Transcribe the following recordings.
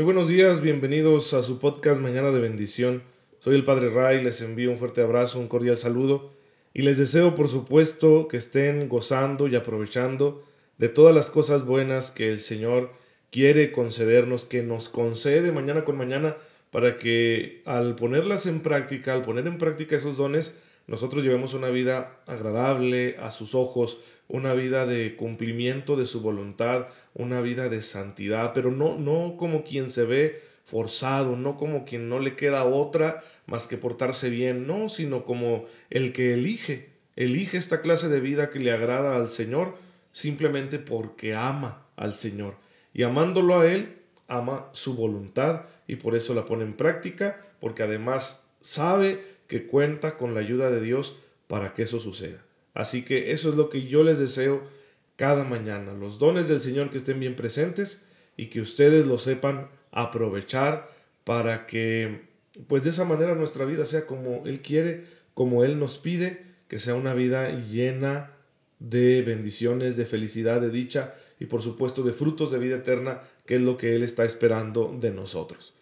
Muy buenos días, bienvenidos a su podcast Mañana de Bendición. Soy el Padre Ray, les envío un fuerte abrazo, un cordial saludo y les deseo por supuesto que estén gozando y aprovechando de todas las cosas buenas que el Señor quiere concedernos, que nos concede mañana con mañana para que al ponerlas en práctica, al poner en práctica esos dones, nosotros llevemos una vida agradable a sus ojos, una vida de cumplimiento de su voluntad, una vida de santidad, pero no, no como quien se ve forzado, no como quien no le queda otra más que portarse bien, no, sino como el que elige, elige esta clase de vida que le agrada al Señor simplemente porque ama al Señor. Y amándolo a Él, ama su voluntad y por eso la pone en práctica, porque además sabe que cuenta con la ayuda de Dios para que eso suceda. Así que eso es lo que yo les deseo cada mañana, los dones del Señor que estén bien presentes y que ustedes lo sepan aprovechar para que pues de esa manera nuestra vida sea como Él quiere, como Él nos pide, que sea una vida llena de bendiciones, de felicidad, de dicha y por supuesto de frutos de vida eterna, que es lo que Él está esperando de nosotros.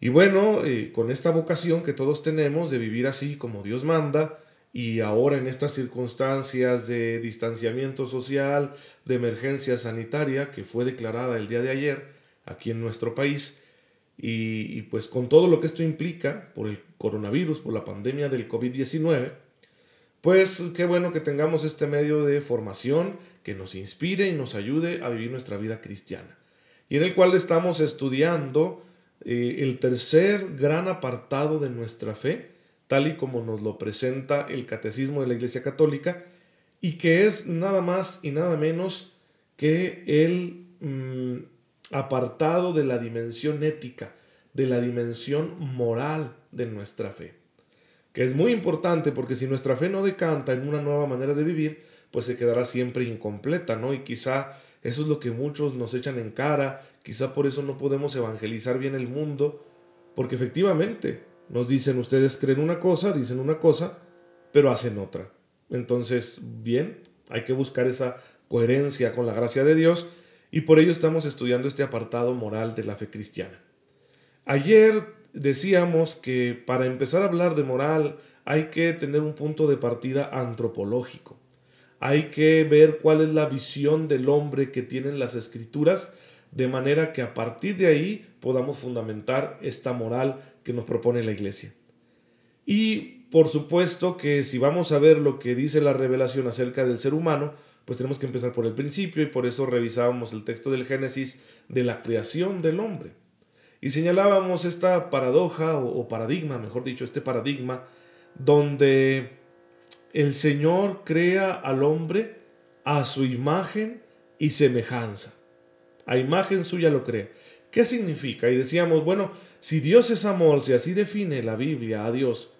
Y bueno, eh, con esta vocación que todos tenemos de vivir así como Dios manda, y ahora en estas circunstancias de distanciamiento social, de emergencia sanitaria que fue declarada el día de ayer aquí en nuestro país, y, pues con todo lo que esto implica por el coronavirus, por la pandemia del COVID-19, pues qué bueno que tengamos este medio de formación que nos inspire y nos ayude a vivir nuestra vida cristiana. Y en el cual estamos estudiando eh, el tercer gran apartado de nuestra fe, tal y como nos lo presenta el Catecismo de la Iglesia Católica, y que es nada más y nada menos que el mm, apartado de la dimensión ética, de la dimensión moral de nuestra fe que es muy importante porque si nuestra fe no decanta en una nueva manera de vivir, pues se quedará siempre incompleta, ¿no? Y quizá eso es lo que muchos nos echan en cara, quizá por eso no podemos evangelizar bien el mundo, porque efectivamente nos dicen ustedes creen una cosa, dicen una cosa, pero hacen otra. Entonces, bien, hay que buscar esa coherencia con la gracia de Dios y por ello estamos estudiando este apartado moral de la fe cristiana. Ayer decíamos que para empezar a hablar de moral hay que tener un punto de partida antropológico. Hay que ver cuál es la visión del hombre que tienen las escrituras, de manera que a partir de ahí podamos fundamentar esta moral que nos propone la iglesia. Y por supuesto que si vamos a ver lo que dice la revelación acerca del ser humano, pues tenemos que empezar por el principio y por eso revisábamos el texto del Génesis de la creación del hombre. Y señalábamos esta paradoja o, paradigma, mejor dicho, este paradigma, donde el Señor crea al hombre a su imagen y semejanza. A imagen suya lo crea. ¿Qué significa? Y decíamos, bueno, si Dios es amor, si así define la Biblia a Dios,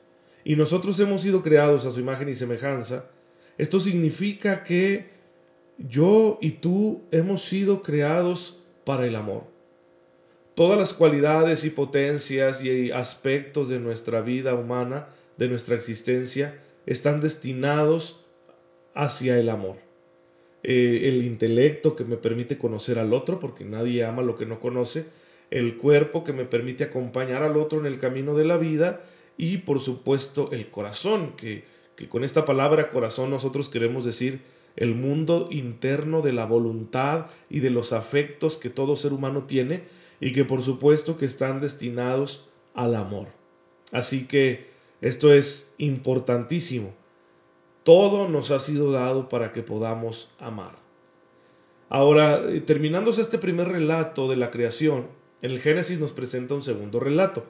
y nosotros hemos sido creados a su imagen y semejanza, esto significa que yo y tú hemos sido creados para el amor todas las cualidades y potencias y aspectos de nuestra vida humana, de nuestra existencia, están destinados hacia el amor. Eh, el intelecto que me permite conocer al otro, porque nadie ama lo que no conoce, el cuerpo que me permite acompañar al otro en el camino de la vida y por supuesto el corazón, que, que con esta palabra corazón nosotros queremos decir el mundo interno de la voluntad y de los afectos que todo ser humano tiene y que por supuesto que están destinados al amor. Así que esto es importantísimo. Todo nos ha sido dado para que podamos amar. Ahora, eh, terminándose este primer relato de la creación, en el Génesis nos presenta un segundo relato,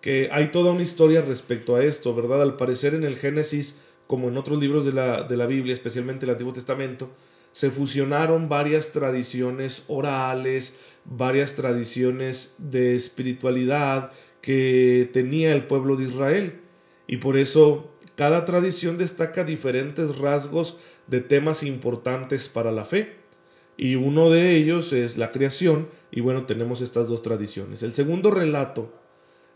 que hay toda una historia respecto a esto, ¿verdad? Al parecer en el Génesis, como en otros libros de la, de la Biblia, especialmente el Antiguo Testamento, se fusionaron varias tradiciones orales, varias tradiciones de espiritualidad que tenía el pueblo de Israel. Y por eso cada tradición destaca diferentes rasgos de temas importantes para la fe. Y uno de ellos es la creación. Y bueno, tenemos estas dos tradiciones. El segundo relato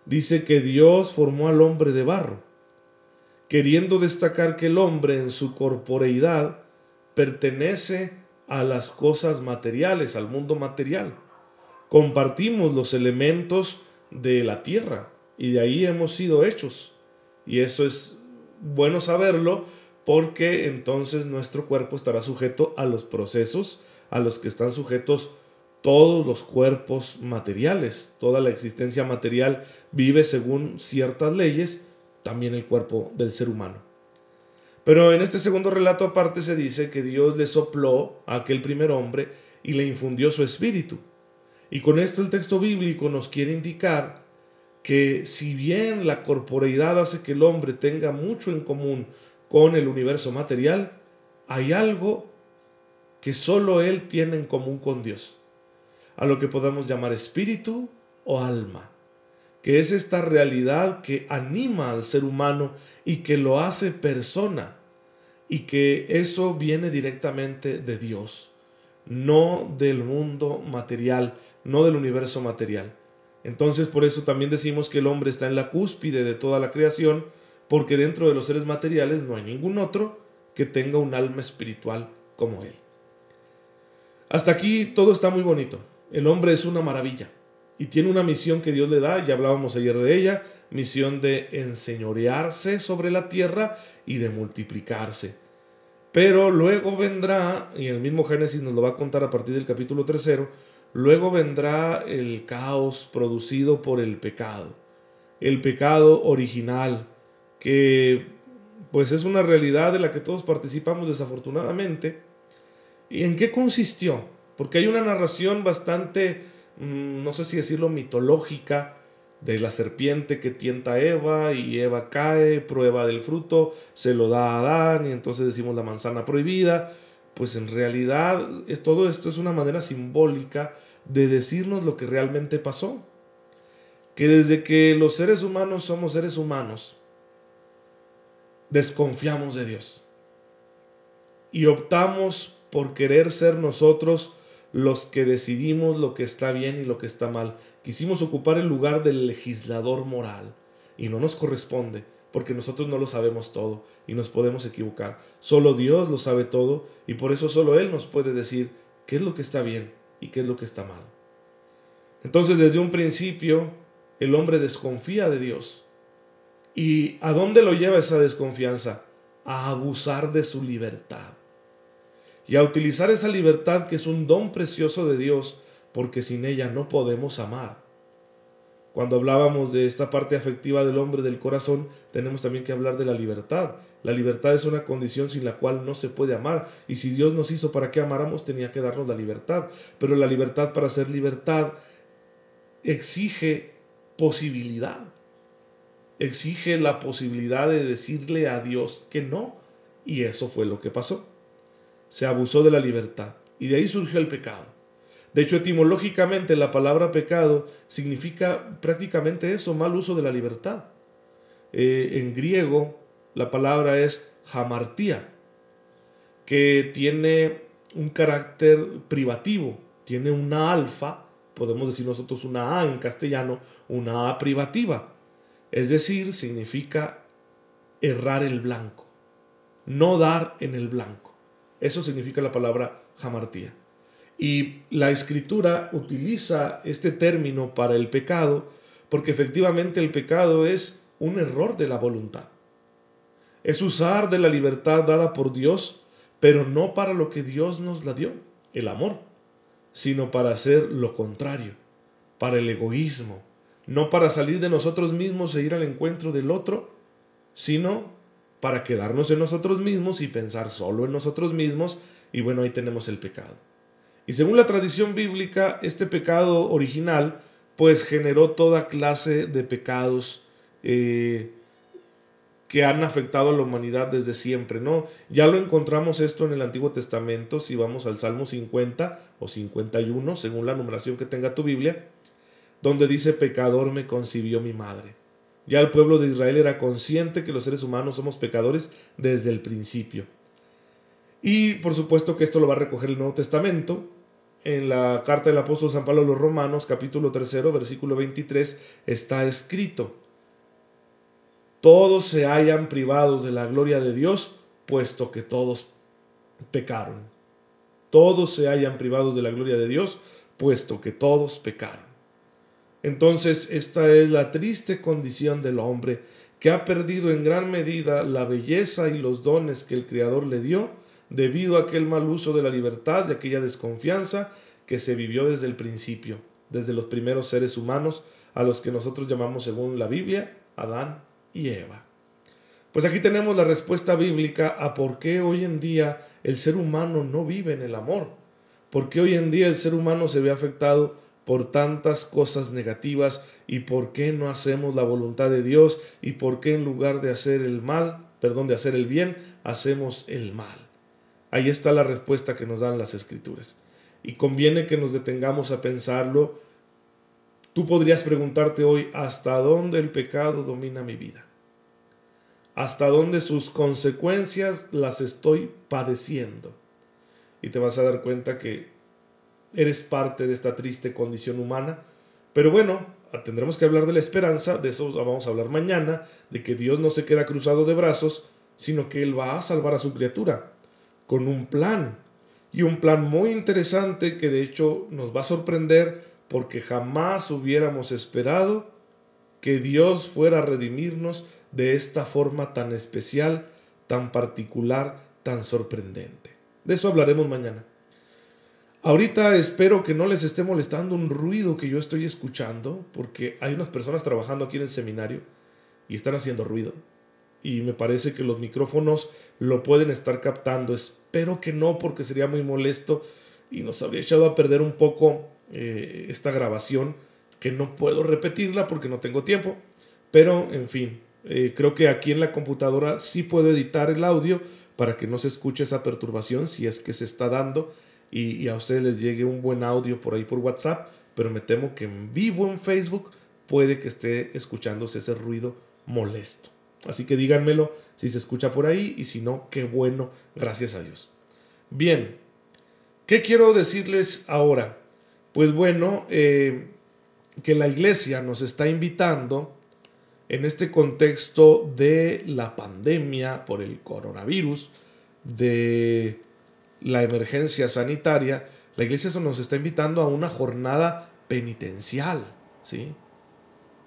dice que Dios formó al hombre de barro, queriendo destacar que el hombre en su corporeidad pertenece a las cosas materiales, al mundo material. compartimos los elementos de la tierra y de ahí hemos sido hechos. Y eso es bueno saberlo porque entonces nuestro cuerpo estará sujeto a los procesos a los que están sujetos todos los cuerpos materiales. Toda la existencia material vive según ciertas leyes, también el cuerpo del ser humano. Pero en este segundo relato aparte se dice que Dios le sopló a aquel primer hombre y le infundió su espíritu. Y con esto el texto bíblico nos quiere indicar que si bien la corporeidad hace que el hombre tenga mucho en común con el universo material, hay algo que solo él tiene en común con Dios, a lo que podemos llamar espíritu o alma, que es esta realidad que anima al ser humano y que lo hace persona, y que eso viene directamente de Dios, no del mundo material, no del universo material. Entonces por eso también decimos que el hombre está en la cúspide de toda la creación, porque dentro de los seres materiales no hay ningún otro que tenga un alma espiritual como él. Hasta aquí todo está muy bonito. El hombre es una maravilla y tiene una misión que Dios le da, ya hablábamos ayer de ella, misión de enseñorearse sobre la tierra y de multiplicarse. Pero luego vendrá, y el mismo Génesis nos lo va a contar a partir del capítulo tercero, luego vendrá el caos producido por el pecado, el pecado original, que pues es una realidad de la que todos participamos desafortunadamente, ¿Y en qué consistió? Porque hay una narración bastante, mm, no sé si decirlo, mitológica de la serpiente que tienta a Eva y Eva cae, prueba del fruto, se lo da a Adán y entonces decimos la manzana prohibida. Pues en realidad es, todo esto es una manera simbólica de decirnos lo que realmente pasó. Que desde que los seres humanos somos seres humanos, desconfiamos de Dios y optamos por querer ser nosotros los que decidimos lo que está bien y lo que está mal. Quisimos ocupar el lugar del legislador moral y no nos corresponde porque nosotros no lo sabemos todo y nos podemos equivocar. Solo Dios lo sabe todo y por eso solo Él nos puede decir qué es lo que está bien y qué es lo que está mal. Entonces desde un principio el hombre desconfía de Dios. ¿Y a dónde lo lleva esa desconfianza? A abusar de su libertad y a utilizar esa libertad que es un don precioso de Dios, porque sin ella no podemos amar. Cuando hablábamos de esta parte afectiva del hombre del corazón, tenemos también que hablar de la libertad. La libertad es una condición sin la cual no se puede amar. Y si Dios nos hizo para que amáramos, tenía que darnos la libertad. Pero la libertad para ser libertad exige posibilidad. Exige la posibilidad de decirle a Dios que no. Y eso fue lo que pasó se abusó de la libertad y de ahí surgió el pecado. De hecho, etimológicamente la palabra pecado significa prácticamente eso, mal uso de la libertad. Eh, en griego la palabra es hamartía, que tiene un carácter privativo, tiene una alfa, podemos decir nosotros una A en castellano, una A privativa. Es decir, significa errar el blanco, no dar en el blanco. Eso significa la palabra jamartía. Y la escritura utiliza este término para el pecado porque efectivamente el pecado es un error de la voluntad. Es usar de la libertad dada por Dios, pero no para lo que Dios nos la dio, el amor, sino para hacer lo contrario, para el egoísmo, no para salir de nosotros mismos e ir al encuentro del otro, sino para quedarnos en nosotros mismos y pensar solo en nosotros mismos, y bueno, ahí tenemos el pecado. Y según la tradición bíblica, este pecado original pues generó toda clase de pecados eh, que han afectado a la humanidad desde siempre, ¿no? Ya lo encontramos esto en el Antiguo Testamento, si vamos al Salmo 50 o 51, según la numeración que tenga tu Biblia, donde dice, pecador me concibió mi madre. Ya el pueblo de Israel era consciente que los seres humanos somos pecadores desde el principio. Y por supuesto que esto lo va a recoger el Nuevo Testamento. En la carta del apóstol San Pablo a los Romanos, capítulo 3, versículo 23, está escrito, todos se hayan privados de la gloria de Dios, puesto que todos pecaron. Todos se hayan privados de la gloria de Dios, puesto que todos pecaron. Entonces esta es la triste condición del hombre, que ha perdido en gran medida la belleza y los dones que el Creador le dio, debido a aquel mal uso de la libertad, de aquella desconfianza que se vivió desde el principio, desde los primeros seres humanos, a los que nosotros llamamos según la Biblia, Adán y Eva. Pues aquí tenemos la respuesta bíblica a por qué hoy en día el ser humano no vive en el amor, por qué hoy en día el ser humano se ve afectado por tantas cosas negativas y por qué no hacemos la voluntad de Dios y por qué en lugar de hacer el mal, perdón, de hacer el bien, hacemos el mal. Ahí está la respuesta que nos dan las escrituras. Y conviene que nos detengamos a pensarlo. Tú podrías preguntarte hoy, ¿hasta dónde el pecado domina mi vida? ¿Hasta dónde sus consecuencias las estoy padeciendo? Y te vas a dar cuenta que eres parte de esta triste condición humana. Pero bueno, tendremos que hablar de la esperanza, de eso vamos a hablar mañana, de que Dios no se queda cruzado de brazos, sino que Él va a salvar a su criatura con un plan. Y un plan muy interesante que de hecho nos va a sorprender porque jamás hubiéramos esperado que Dios fuera a redimirnos de esta forma tan especial, tan particular, tan sorprendente. De eso hablaremos mañana. Ahorita espero que no les esté molestando un ruido que yo estoy escuchando, porque hay unas personas trabajando aquí en el seminario y están haciendo ruido. Y me parece que los micrófonos lo pueden estar captando. Espero que no, porque sería muy molesto y nos habría echado a perder un poco eh, esta grabación, que no puedo repetirla porque no tengo tiempo. Pero, en fin, eh, creo que aquí en la computadora sí puedo editar el audio para que no se escuche esa perturbación si es que se está dando y, a ustedes les llegue un buen audio por ahí por WhatsApp, pero me temo que en vivo en Facebook puede que esté escuchándose ese ruido molesto. Así que díganmelo si se escucha por ahí y si no, qué bueno, gracias a Dios. Bien, ¿qué quiero decirles ahora? Pues bueno, eh, que la iglesia nos está invitando en este contexto de la pandemia por el coronavirus, de la emergencia sanitaria, la iglesia nos está invitando a una jornada penitencial, ¿sí?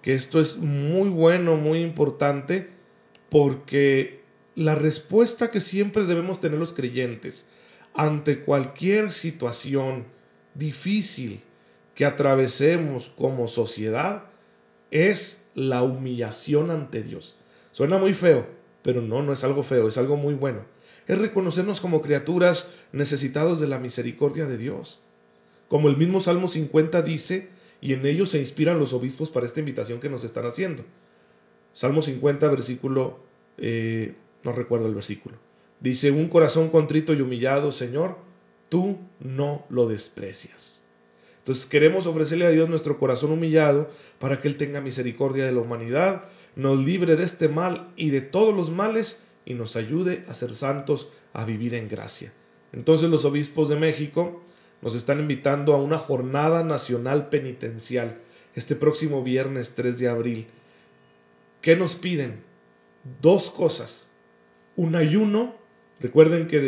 Que esto es muy bueno, muy importante, porque la respuesta que siempre debemos tener los creyentes ante cualquier situación difícil que atravesemos como sociedad es la humillación ante Dios. Suena muy feo, pero no, no es algo feo, es algo muy bueno es reconocernos como criaturas necesitados de la misericordia de Dios. Como el mismo Salmo 50 dice, y en ello se inspiran los obispos para esta invitación que nos están haciendo. Salmo 50, versículo, eh, no recuerdo el versículo. Dice, un corazón contrito y humillado, Señor, tú no lo desprecias. Entonces queremos ofrecerle a Dios nuestro corazón humillado para que Él tenga misericordia de la humanidad, nos libre de este mal y de todos los males y nos ayude a ser santos, a vivir en gracia. Entonces los obispos de México nos están invitando a una jornada nacional penitencial este próximo viernes 3 de abril. ¿Qué nos piden? Dos cosas. Un ayuno, recuerden que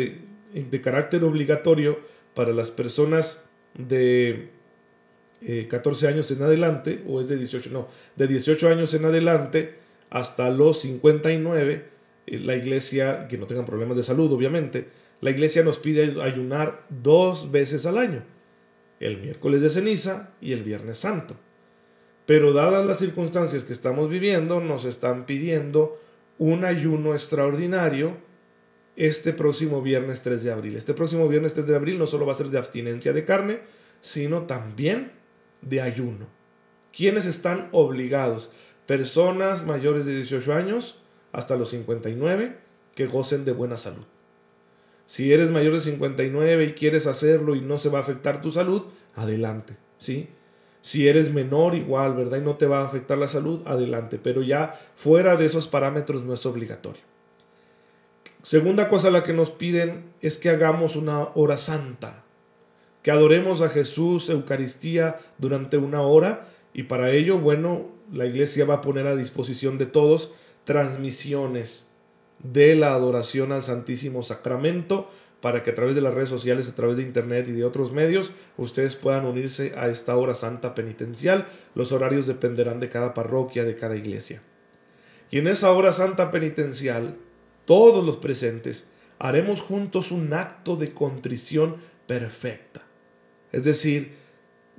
de, carácter obligatorio para las personas de 14 eh, años en adelante, o es de 18, no, de 18 años en adelante hasta los 59, eh, la iglesia, que no tengan problemas de salud, obviamente, la iglesia nos pide ayunar dos veces al año, el miércoles de ceniza y el viernes santo. Pero dadas las circunstancias que estamos viviendo, nos están pidiendo un ayuno extraordinario este próximo viernes 3 de abril. Este próximo viernes 3 de abril no solo va a ser de abstinencia de carne, sino también de ayuno. ¿Quiénes están obligados? Personas mayores de 18 años, hasta los 59 que gocen de buena salud. Si eres mayor de 59 y quieres hacerlo y no se va a afectar tu salud, adelante, ¿sí? Si eres menor igual, ¿verdad? Y no te va a afectar la salud, adelante, pero ya fuera de esos parámetros no es obligatorio. Segunda cosa la que nos piden es que hagamos una hora santa, que adoremos a Jesús, Eucaristía, durante una hora y para ello, bueno, la iglesia va a poner a disposición de todos transmisiones de la adoración al Santísimo Sacramento para que a través de las redes sociales, a través de internet y de otros medios, ustedes puedan unirse a esta hora santa penitencial. Los horarios dependerán de cada parroquia, de cada iglesia. Y en esa hora santa penitencial, todos los presentes haremos juntos un acto de contrición perfecta. Es decir,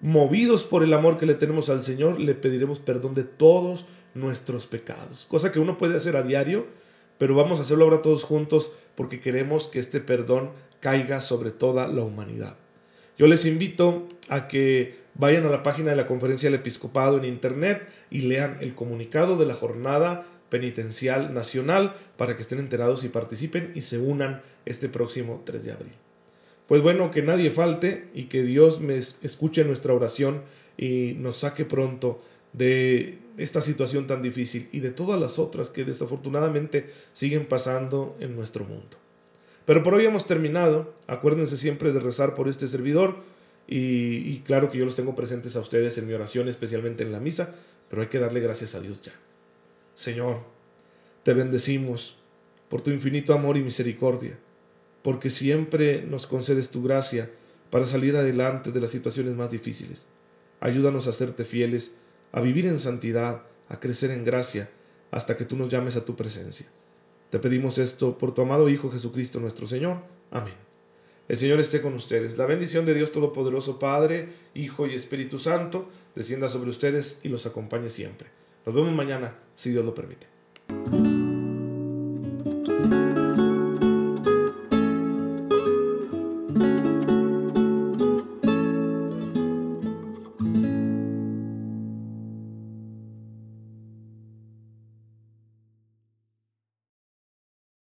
movidos por el amor que le tenemos al Señor, le pediremos perdón de todos nuestros pecados. Cosa que uno puede hacer a diario, pero vamos a hacerlo ahora todos juntos porque queremos que este perdón caiga sobre toda la humanidad. Yo les invito a que vayan a la página de la Conferencia del Episcopado en Internet y lean el comunicado de la jornada penitencial nacional para que estén enterados y participen y se unan este próximo 3 de abril. Pues bueno, que nadie falte y que Dios me escuche nuestra oración y nos saque pronto de esta situación tan difícil y de todas las otras que desafortunadamente siguen pasando en nuestro mundo. Pero por hoy hemos terminado. Acuérdense siempre de rezar por este servidor y, y, claro que yo los tengo presentes a ustedes en mi oración, especialmente en la misa, pero hay que darle gracias a Dios ya. Señor, te bendecimos por tu infinito amor y misericordia, porque siempre nos concedes tu gracia para salir adelante de las situaciones más difíciles. Ayúdanos a serte fieles a vivir en santidad, a crecer en gracia, hasta que tú nos llames a tu presencia. Te pedimos esto por tu amado Hijo Jesucristo nuestro Señor. Amén. El Señor esté con ustedes. La bendición de Dios Todopoderoso, Padre, Hijo y Espíritu Santo, descienda sobre ustedes y los acompañe siempre. Nos vemos mañana, si Dios lo permite.